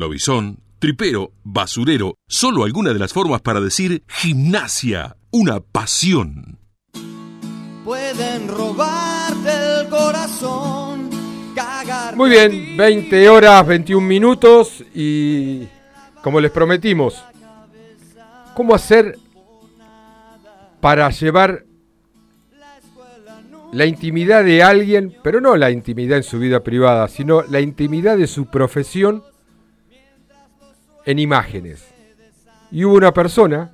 lobizón, tripero, basurero, solo alguna de las formas para decir gimnasia, una pasión. Pueden robarte el corazón, cagar. Muy bien, 20 horas, 21 minutos y como les prometimos, ¿cómo hacer para llevar la intimidad de alguien, pero no la intimidad en su vida privada, sino la intimidad de su profesión en imágenes. Y hubo una persona,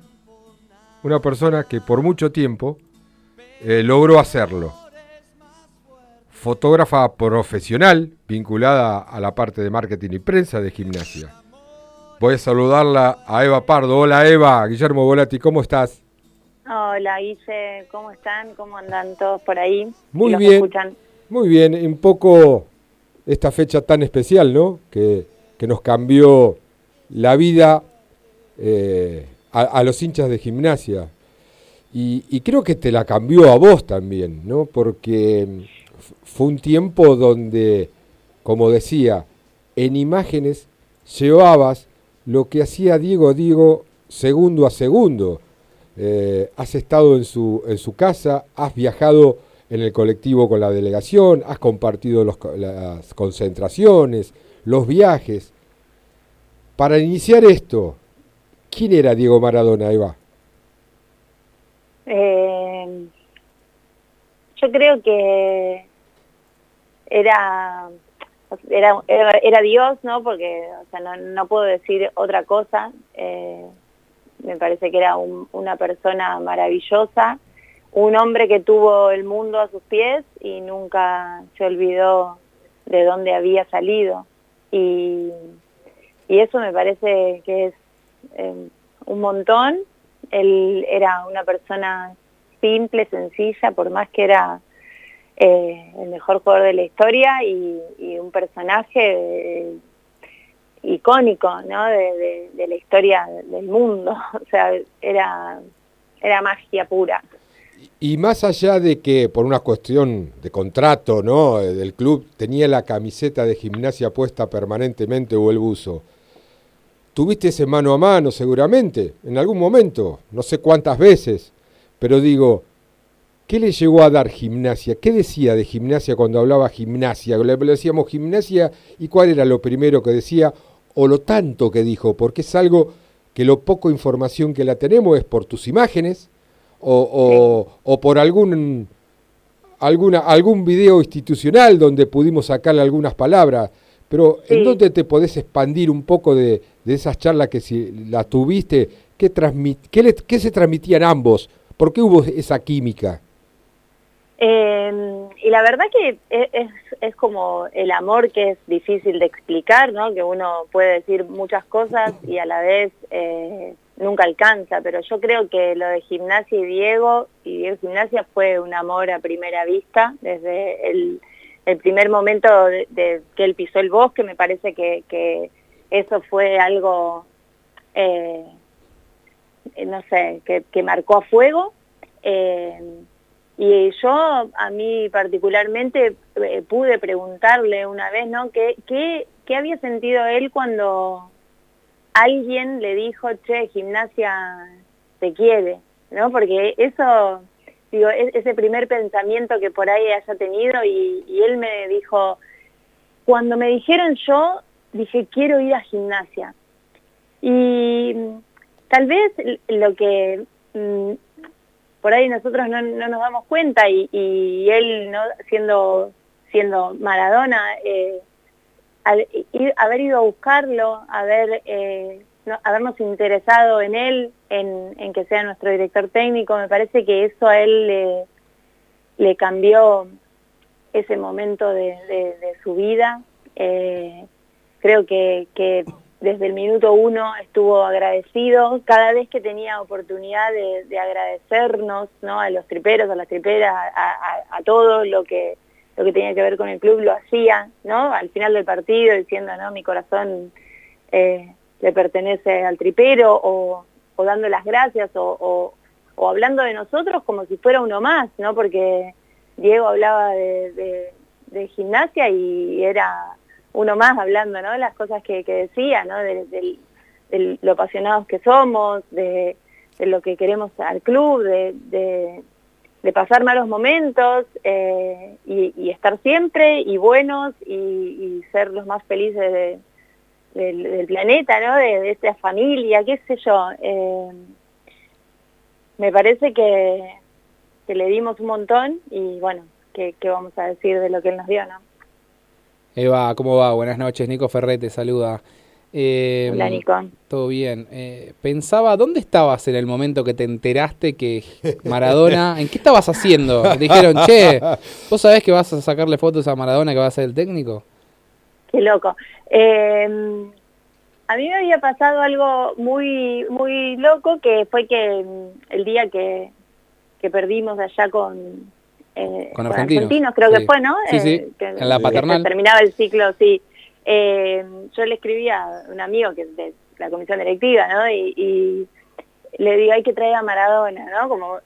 una persona que por mucho tiempo eh, logró hacerlo. Fotógrafa profesional vinculada a la parte de marketing y prensa de gimnasia. Voy a saludarla a Eva Pardo. Hola Eva, Guillermo Volati, ¿cómo estás? Hola Guille, ¿cómo están? ¿Cómo andan todos por ahí? Muy bien. Muy bien, un poco esta fecha tan especial, ¿no? Que, que nos cambió la vida eh, a, los hinchas de gimnasia. Y, creo que te la cambió a vos también, ¿no? Porque fue un tiempo donde, como decía, en imágenes llevabas lo que hacía Diego Diego segundo a segundo. Eh, has estado en su, en su casa, has viajado en el colectivo con la delegación, has compartido las concentraciones, los viajes. Para iniciar esto, ¿quién era Diego Maradona? Eh, yo creo que era, era, era, Dios, ¿no? Porque o sea, no, no puedo decir otra cosa. Eh, me parece que era una persona maravillosa, un hombre que tuvo el mundo a sus pies y nunca se olvidó de dónde había salido. Y y eso me parece que es eh, un montón. Él era una persona simple, sencilla, por más que era eh, el mejor jugador de la historia y, un personaje eh, icónico ¿no? De, la historia del mundo. O sea, era, era magia pura. Y más allá de que por una cuestión de contrato ¿no? del club tenía la camiseta de gimnasia puesta permanentemente o el buzo, Tuviste ese mano a mano seguramente, en algún momento, no sé cuántas veces, pero digo, ¿qué le llegó a dar gimnasia? ¿Qué decía de gimnasia cuando hablaba gimnasia? Le decíamos gimnasia y cuál era lo primero que decía o lo tanto que dijo, porque es algo que lo poco información que la tenemos es por tus imágenes o, o, por algún, alguna, algún video institucional donde pudimos sacarle algunas palabras. Pero ¿en dónde te podés expandir un poco de, de esas charlas que si la tuviste, ¿qué, qué, se transmitían ambos? ¿Por qué hubo esa química? Em, y la verdad que e, es, es, como el amor que es difícil de explicar, ¿no? Que uno puede decir muchas cosas y a la vez eh, nunca alcanza, pero yo creo que lo de gimnasia y Diego, y Diego Gimnasia fue un amor a primera vista, desde el, primer momento de, que él pisó el bosque, me parece que eso fue algo, eh, no sé, que, marcó a fuego. Eh, y yo, a mí particularmente, eh, pude preguntarle una vez, ¿no? ¿Qué, ¿Qué, qué, había sentido él cuando alguien le dijo, che, gimnasia te quiere? ¿No? Porque eso, digo, ese primer pensamiento que por ahí haya tenido y él me dijo, cuando me dijeron yo, dije, quiero ir a gimnasia. Y tal vez lo que mm, por ahí nosotros no, nos damos cuenta y, él no siendo siendo Maradona eh, haber ido a buscarlo haber eh, habernos interesado en él en, que sea nuestro director técnico me parece que eso a él le, le cambió ese momento de, su vida eh, creo que, que desde el minuto uno estuvo agradecido cada vez que tenía oportunidad de, agradecernos ¿no? a los triperos, a las triperas, a, todo lo que lo que tenía que ver con el club lo hacía, ¿no? Al final del partido diciendo, ¿no? Mi corazón eh, le pertenece al tripero o, dando las gracias o, hablando de nosotros como si fuera uno más, ¿no? Porque Diego hablaba de, de gimnasia y era uno más hablando, ¿no? Las cosas que, decía, ¿no? De, lo apasionados que somos, de, lo que queremos al club, de, pasar malos momentos eh, y, estar siempre y buenos y, ser los más felices del, planeta, ¿no? De, esta familia, qué sé yo. Eh, me parece que, que le dimos un montón y bueno, ¿qué, vamos a decir de lo que él nos dio, no? Eva, ¿cómo va? Buenas noches, Nico Ferrete, saluda. Eh, Hola, Nico. Todo bien. Eh, pensaba, ¿dónde estabas en el momento que te enteraste que Maradona... ¿En qué estabas haciendo? Te dijeron, che, ¿vos sabés que vas a sacarle fotos a Maradona que va a ser el técnico? Qué loco. Eh, a mí me había pasado algo muy muy loco que fue que el día que, que perdimos allá con, eh, con, argentinos. creo que fue, ¿no? Sí, sí, eh, en la paternal. terminaba el ciclo, sí. Eh, yo le escribí a un amigo que es de la comisión directiva, ¿no? Y, le digo, hay que traer a Maradona, ¿no? Como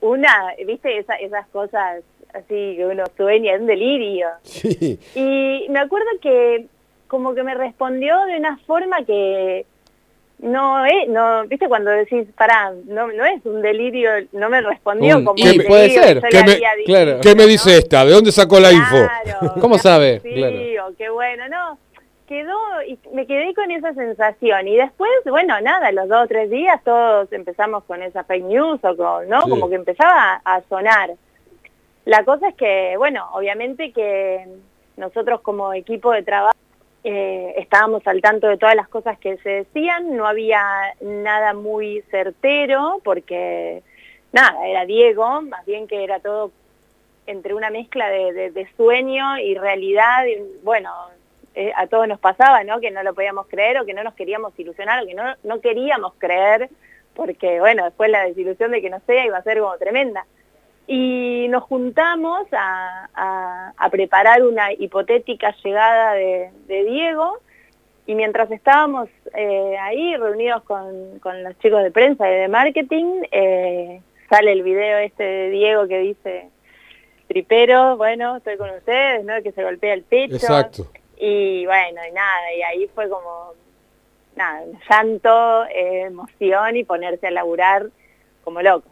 una, viste, esas cosas así que uno sueña, es un delirio. Sí. Y me acuerdo que como que me respondió de una forma que no es, no, viste cuando decís, pará, no, no es un delirio, no me respondió como ¿Qué puede ser? ¿Qué me, claro. ¿Qué me dice esta? ¿De dónde sacó la info? ¿Cómo sabe? Sí, qué bueno, no, quedó, y me quedé con esa sensación, y después, bueno, nada, los dos o tres días todos empezamos con esa fake news, o con, ¿no? Como que empezaba a sonar. La cosa es que, bueno, obviamente que nosotros como equipo de trabajo eh, estábamos al tanto de todas las cosas que se decían, no había nada muy certero porque nada, era Diego, más bien que era todo entre una mezcla de, sueño y realidad, bueno, eh, a todos nos pasaba, ¿no? Que no lo podíamos creer o que no nos queríamos ilusionar o que no, no queríamos creer porque, bueno, después la desilusión de que no sea iba a ser como tremenda y nos juntamos a, preparar una hipotética llegada de, Diego y mientras estábamos eh, ahí reunidos con, los chicos de prensa y de marketing, eh, sale el video este de Diego que dice, tripero, bueno, estoy con ustedes, ¿no? Que se golpea el pecho. Exacto. Y bueno, y nada, y ahí fue como, nada, llanto, eh, emoción y ponerse a laburar como loco.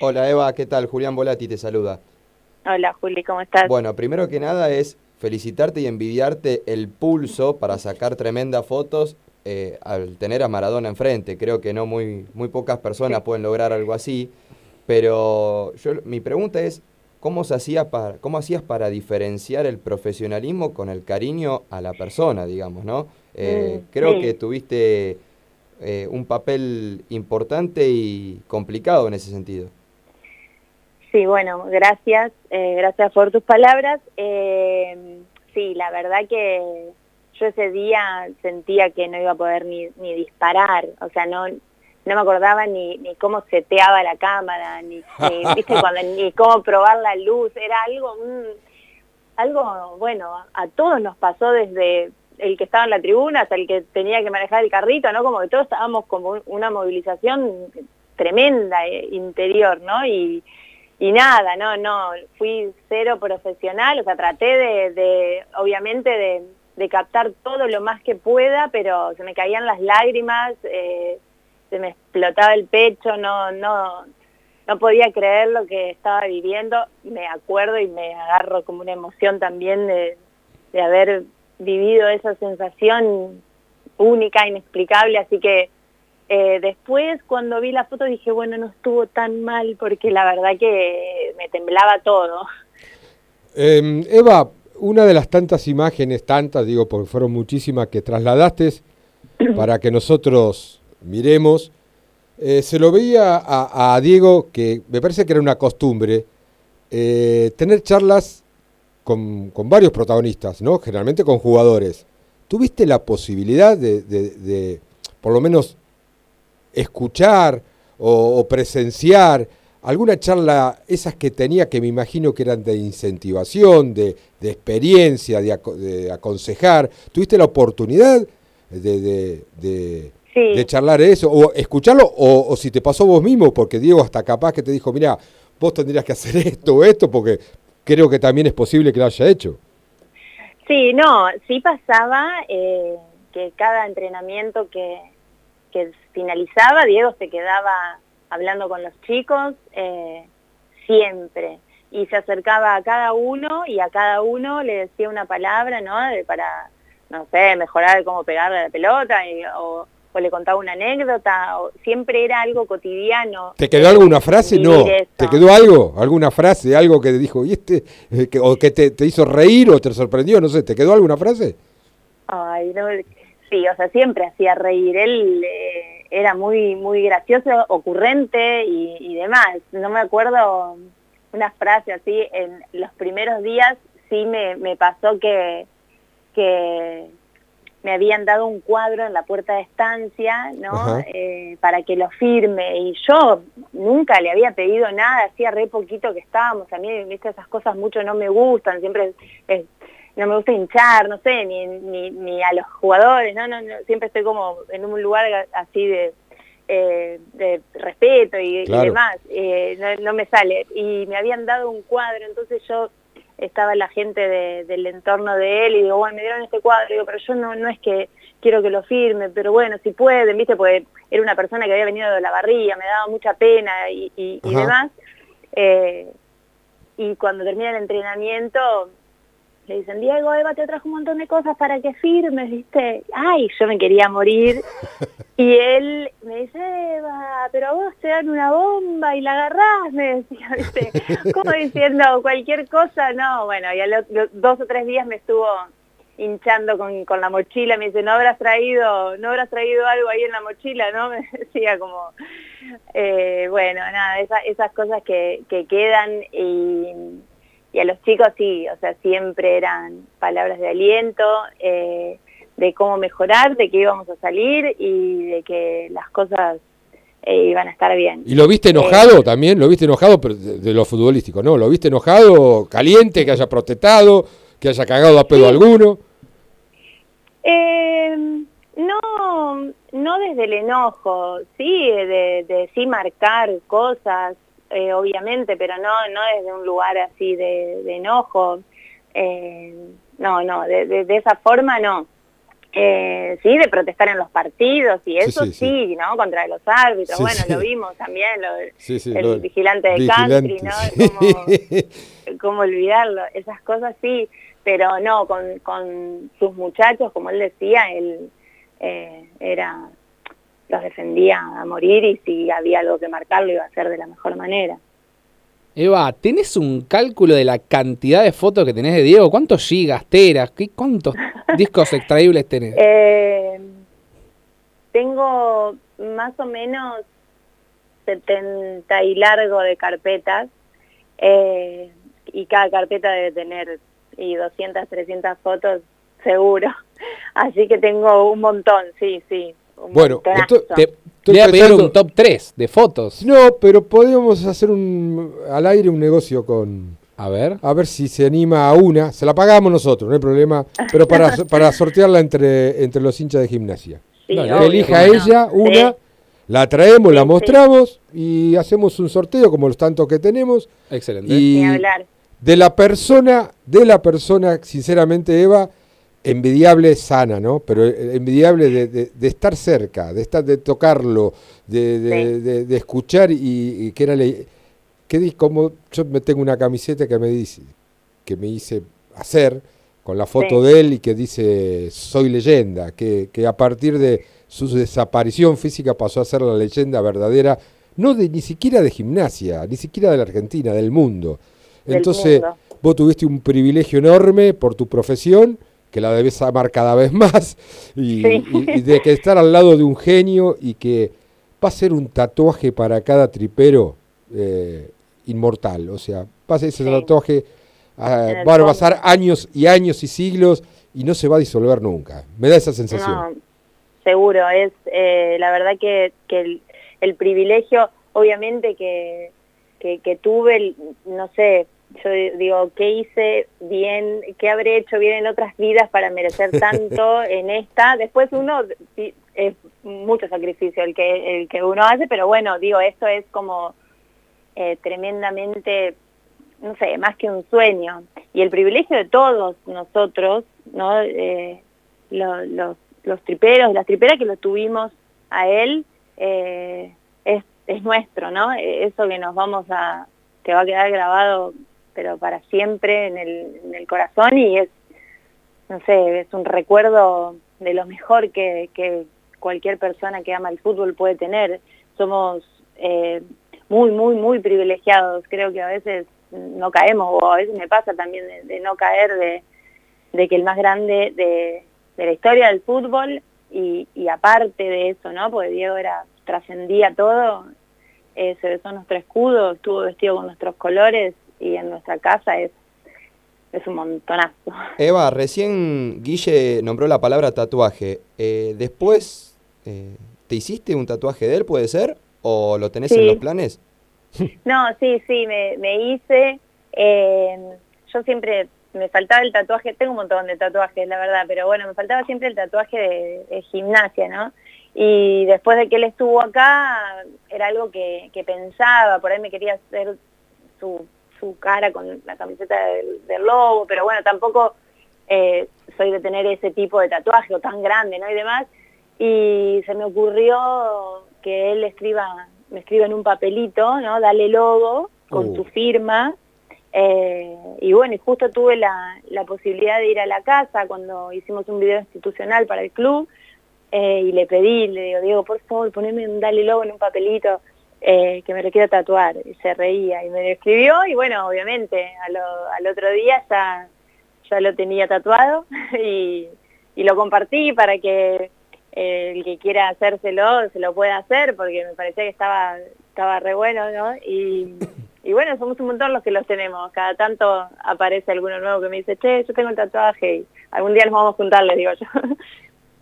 Hola Eva, ¿qué tal? Julián Volati te saluda. Hola Juli, ¿cómo estás? Bueno, primero que nada es felicitarte y envidiarte el pulso para sacar tremendas fotos eh, al tener a Maradona enfrente. Creo que no muy, muy pocas personas pueden lograr algo así. Pero yo, mi pregunta es, ¿cómo, se hacía para, ¿cómo hacías para diferenciar el profesionalismo con el cariño a la persona, digamos, no? Eh, mm, creo que tuviste eh, un papel importante y complicado en ese sentido. Sí, bueno, gracias, eh, gracias por tus palabras. Eh, sí, la verdad que yo ese día sentía que no iba a poder ni, ni disparar, o sea, no, no me acordaba ni, ni cómo seteaba la cámara, ni, ¿viste? Cuando, ni cómo probar la luz, era algo, algo, bueno, a todos nos pasó desde el que estaba en la tribuna hasta el que tenía que manejar el carrito, ¿no? Como que todos estábamos como una movilización tremenda eh, interior, ¿no? Y, y nada, no, no, fui cero profesional, o sea, traté de, obviamente, de, captar todo lo más que pueda, pero se me caían las lágrimas, eh, se me explotaba el pecho, no, no, no podía creer lo que estaba viviendo, me acuerdo y me agarro como una emoción también de, de haber vivido esa sensación única, inexplicable, así que eh, después, cuando vi la foto, dije, bueno, no estuvo tan mal porque la verdad que me temblaba todo. Em, Eva, una de las tantas imágenes, tantas, digo, porque fueron muchísimas que trasladaste para que nosotros miremos, eh, se lo veía a, Diego, que me parece que era una costumbre, eh, tener charlas con, varios protagonistas, ¿no? Generalmente con jugadores. ¿Tuviste la posibilidad de por lo menos, escuchar o, presenciar alguna charla, esas que tenía que me imagino que eran de incentivación, de, experiencia, de, aconsejar, ¿tuviste la oportunidad de, de, charlar eso? ¿O escucharlo? O, si te pasó vos mismo, porque Diego hasta capaz que te dijo, mira, vos tendrías que hacer esto o esto, porque creo que también es posible que lo haya hecho. Sí, no, sí pasaba eh, que cada entrenamiento que, que finalizaba, Diego se quedaba hablando con los chicos eh, siempre y se acercaba a cada uno y a cada uno le decía una palabra, ¿no? De- para, no sé, mejorar cómo pegarle a la pelota y- o, o le contaba una anécdota, o, siempre era algo cotidiano. ¿Te quedó alguna frase? No. Eso. ¿Te quedó algo? ¿Alguna frase? ¿Algo que te dijo, y este, eh, que- o que te, te hizo reír o te sorprendió? No sé, ¿te quedó alguna frase? Ay, no, sí, o sea, siempre hacía reír. Él eh, era muy muy gracioso, ocurrente y, y demás. No me acuerdo una frase así. En los primeros días sí me, me pasó que, que me habían dado un cuadro en la puerta de estancia, ¿no? Eh, para que lo firme. Y yo nunca le había pedido nada, hacía re poquito que estábamos. A mí, viste, esas cosas mucho no me gustan. Siempre es- no me gusta hinchar, no sé, ni, ni, ni a los jugadores, no, no, no, siempre estoy como en un lugar así de, eh, de respeto y, demás, eh, no, no me sale. Y me habían dado un cuadro, entonces yo estaba la gente de- del entorno de él y digo, bueno, me dieron este cuadro, digo, pero yo no, no es que quiero que lo firme, pero bueno, si pueden, viste, porque era una persona que había venido de la barría, me daba mucha pena y, y, y demás. Eh, y cuando termina el entrenamiento, le dicen, Diego, Eva te trajo un montón de cosas para que firmes, ¿viste? Ay, yo me quería morir. Y él me dice, Eva, pero a vos te dan una bomba y la agarrás, me decía, ¿viste? Como diciendo cualquier cosa, no, bueno, y a los, los dos o tres días me estuvo hinchando con, con la mochila, me dice, no habrás traído, no habrás traído algo ahí en la mochila, ¿no? Me decía como, eh, bueno, nada, esa- esas cosas que, que quedan y, y a los chicos sí, o sea, siempre eran palabras de aliento, eh, de cómo mejorar, de que íbamos a salir y de que las cosas eh, iban a estar bien. ¿Y lo viste enojado también? ¿Lo viste enojado pero de, de lo futbolístico? ¿No? ¿Lo viste enojado, caliente, que haya protestado, que haya cagado a pedo Sí. alguno? Eh, no, no desde el enojo, sí, de, de sí marcar cosas, eh, obviamente, pero no, no desde un lugar así de, de enojo. Eh, no, no, de, de- de esa forma no. Eh, sí, de protestar en los partidos y eso sí, sí, sí. ¿no? Contra los árbitros. Bueno, lo vimos también, lo, el lo- vigilante de vigilante, country, ¿no? cómo olvidarlo, esas cosas sí, pero no, con, con sus muchachos, como él decía, él eh, era defendía a morir y si había algo que marcar lo iba a hacer de la mejor manera. Eva, ¿tenés un cálculo de la cantidad de fotos que tenés de Diego? ¿Cuántos gigas, teras? ¿Qué, ¿Cuántos discos extraíbles tenés? Eh, tengo más o menos 70 y largo de carpetas eh, y cada carpeta debe tener y 200, 300 fotos seguro. Así que tengo un montón, sí, sí. Un Bueno, esto- Te, estoy voy a pedir pensando- un top 3 de fotos. No, pero podríamos hacer un al aire un negocio con... A ver. A ver si se anima a una. Se la pagamos nosotros, no hay problema. Pero para, para sortearla entre, entre los hinchas de gimnasia. Sí, Que elija no. ella una, Sí, la traemos, la Sí, mostramos y hacemos un sorteo como los tantos que tenemos. Excelente. Y ni hablar. de la persona, de la persona, sinceramente, Eva, envidiable, sana, ¿no? Pero eh, envidiable de, de- de estar cerca, de estar, de tocarlo, de, Sí. escuchar y, y que era le- que como yo me tengo una camiseta que me dice, que me hice hacer con la foto Sí. de él y que dice soy leyenda, que, que a partir de su desaparición física pasó a ser la leyenda verdadera, no de ni siquiera de gimnasia, ni siquiera de la Argentina, del mundo. Del Entonces, mundo. vos tuviste un privilegio enorme por tu profesión, que la debes amar cada vez más, y, Sí. y- y de que estar al lado de un genio y que va a ser un tatuaje para cada tripero eh, inmortal. O sea, va a ser ese Sí. tatuaje, ah, el van a pasar años y años y siglos y no se va a disolver nunca. Me da esa sensación. No, seguro, es eh, la verdad que, que el, el privilegio, obviamente que, que, que tuve, no sé, yo di- digo, ¿qué hice bien? ¿Qué habré hecho bien en otras vidas para merecer tanto en esta? Después uno, es mucho sacrificio el que, el que uno hace, pero bueno, digo, esto es como eh, tremendamente no sé, más que un sueño. Y el privilegio de todos nosotros, ¿no? Eh, lo- los, los triperos, las triperas que lo tuvimos a él, eh, es, es nuestro, ¿no? Eh, Eso que nos vamos a, que va a quedar grabado, pero para siempre en el, corazón y es, no sé, es un recuerdo de lo mejor que, cualquier persona que ama el fútbol puede tener. Somos eh, muy, muy, muy privilegiados. Creo que a veces no caemos, o a veces me pasa también de, no caer de, que el más grande de, la historia del fútbol y, y aparte de eso, ¿no? Porque Diego era trascendía todo, eh, se besó nuestro escudo, estuvo vestido con nuestros colores y en nuestra casa es, es un montonazo. Eva, recién Guille nombró la palabra tatuaje. Eh, después, eh, ¿te hiciste un tatuaje de él, puede ser? ¿O lo tenés en los planes? No, sí, sí, me, me hice. eh, yo siempre me faltaba el tatuaje, tengo un montón de tatuajes, la verdad, pero bueno, me faltaba siempre el tatuaje de, de gimnasia, ¿no? Y después de que él estuvo acá, era algo que, que pensaba, por ahí me quería hacer su, su cara con la camiseta del, del lobo, pero bueno, tampoco eh, soy de tener ese tipo de tatuaje o tan grande, ¿no? Y demás. Y se me ocurrió que él escriba, me escriba en un papelito, ¿no? Dale logo con Uh. su firma. Eh, y bueno, y justo tuve la, la posibilidad de ir a la casa cuando hicimos un video institucional para el club eh, y le pedí, le digo, Diego, por favor, poneme un dale logo en un papelito eh, que me lo quiero tatuar. Y se reía y me lo escribió y bueno, obviamente a lo- al otro día ya, ya lo tenía tatuado y, y lo compartí para que eh, el que quiera hacérselo se lo pueda hacer porque me parecía que estaba, estaba re bueno, ¿no? Y, y bueno, somos un montón los que los tenemos. Cada tanto aparece alguno nuevo que me dice, che, yo tengo el tatuaje y algún día nos vamos a juntar, les digo yo.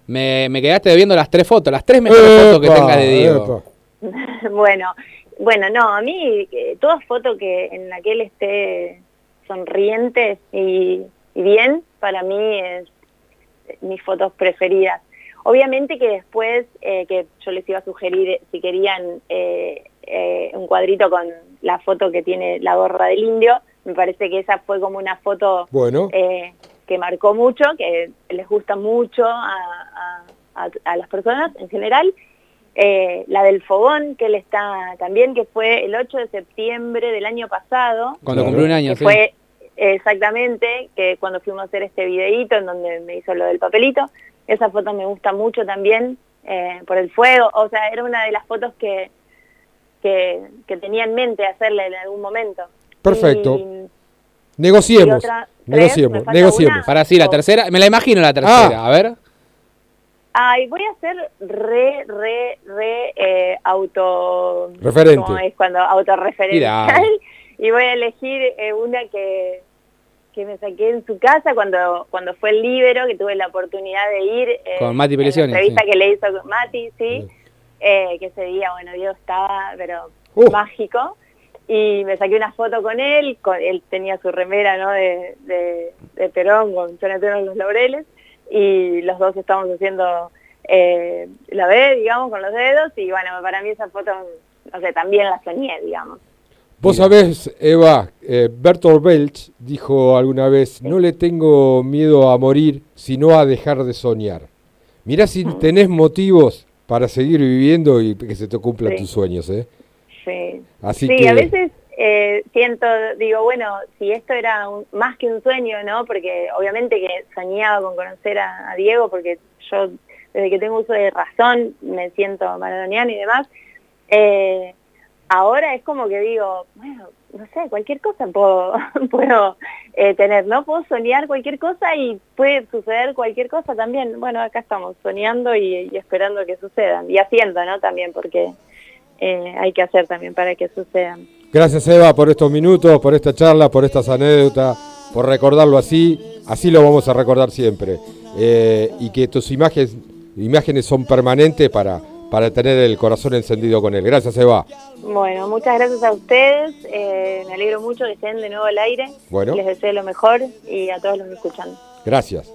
Me, me quedaste viendo las tres fotos, las tres mejores fotos que tengas de Diego. epa. bueno, bueno, no, a mí eh, toda foto que en la que él esté sonriente y, y bien, para mí es mis fotos preferidas. Obviamente que después eh, que yo les iba a sugerir eh, si querían eh, eh, un cuadrito con la foto que tiene la gorra del indio, me parece que esa fue como una foto Bueno, eh, que marcó mucho, que les gusta mucho a, a- a- a las personas en general. Eh, la del fogón, que él está también, que fue el 8 de septiembre del año pasado, Cuando cumplió un año, sí. fue exactamente que cuando fuimos a hacer este videíto en donde me hizo lo del papelito, esa foto me gusta mucho también eh, por el fuego, o sea, era una de las fotos que, que, que tenía en mente hacerle en algún momento. Perfecto. Y- negociemos. y otra- tres, Negociemos, negociemos. una. Para sí, la tercera, me la imagino la tercera, Ah. a ver. Ay, voy a ser re, re, re eh, auto... Referente. ¿cómo es cuando autorreferencial? Y voy a elegir eh, una que, que me saqué en su casa cuando cuando fue el Libero, que tuve la oportunidad de ir. eh, Con Mati en la entrevista sí. que le hizo con Mati, sí. Sí. eh, que ese día, bueno, Dios estaba, pero Uh. mágico. Y me saqué una foto con él, con, él tenía su remera, ¿no? De, de, de Perón con Jonathan los laureles. Y los dos estábamos haciendo eh, la B, digamos, con los dedos. Y bueno, para mí esa foto, no sé, también la soñé, digamos. Vos sabés, Eva, eh, Bertolt Brecht dijo alguna vez, no le tengo miedo a morir, sino a dejar de soñar. Mirá si tenés motivos para seguir viviendo y que se te cumplan Sí. tus sueños, ¿eh? Sí, Así sí que... a veces eh, siento, digo, bueno, si esto era un- más que un sueño, ¿no? Porque obviamente que soñaba con conocer a, Diego, porque yo desde que tengo uso de razón me siento maradoniana y demás. Eh, ahora es como que digo, bueno, no sé, cualquier cosa puedo, puedo eh, tener, ¿no? Puedo soñar cualquier cosa y puede suceder cualquier cosa también. Bueno, acá estamos soñando y, y esperando que sucedan y haciendo, ¿no? También porque eh, hay que hacer también para que sucedan. Gracias Eva por estos minutos, por esta charla, por estas anécdotas, por recordarlo así. Así lo vamos a recordar siempre. Eh, y que tus imágenes, imágenes son permanentes para, para tener el corazón encendido con él. Gracias Eva. Bueno, muchas gracias a ustedes. eh, me alegro mucho que estén de nuevo al aire. Bueno. Les deseo lo mejor y a todos los que escuchan. Gracias.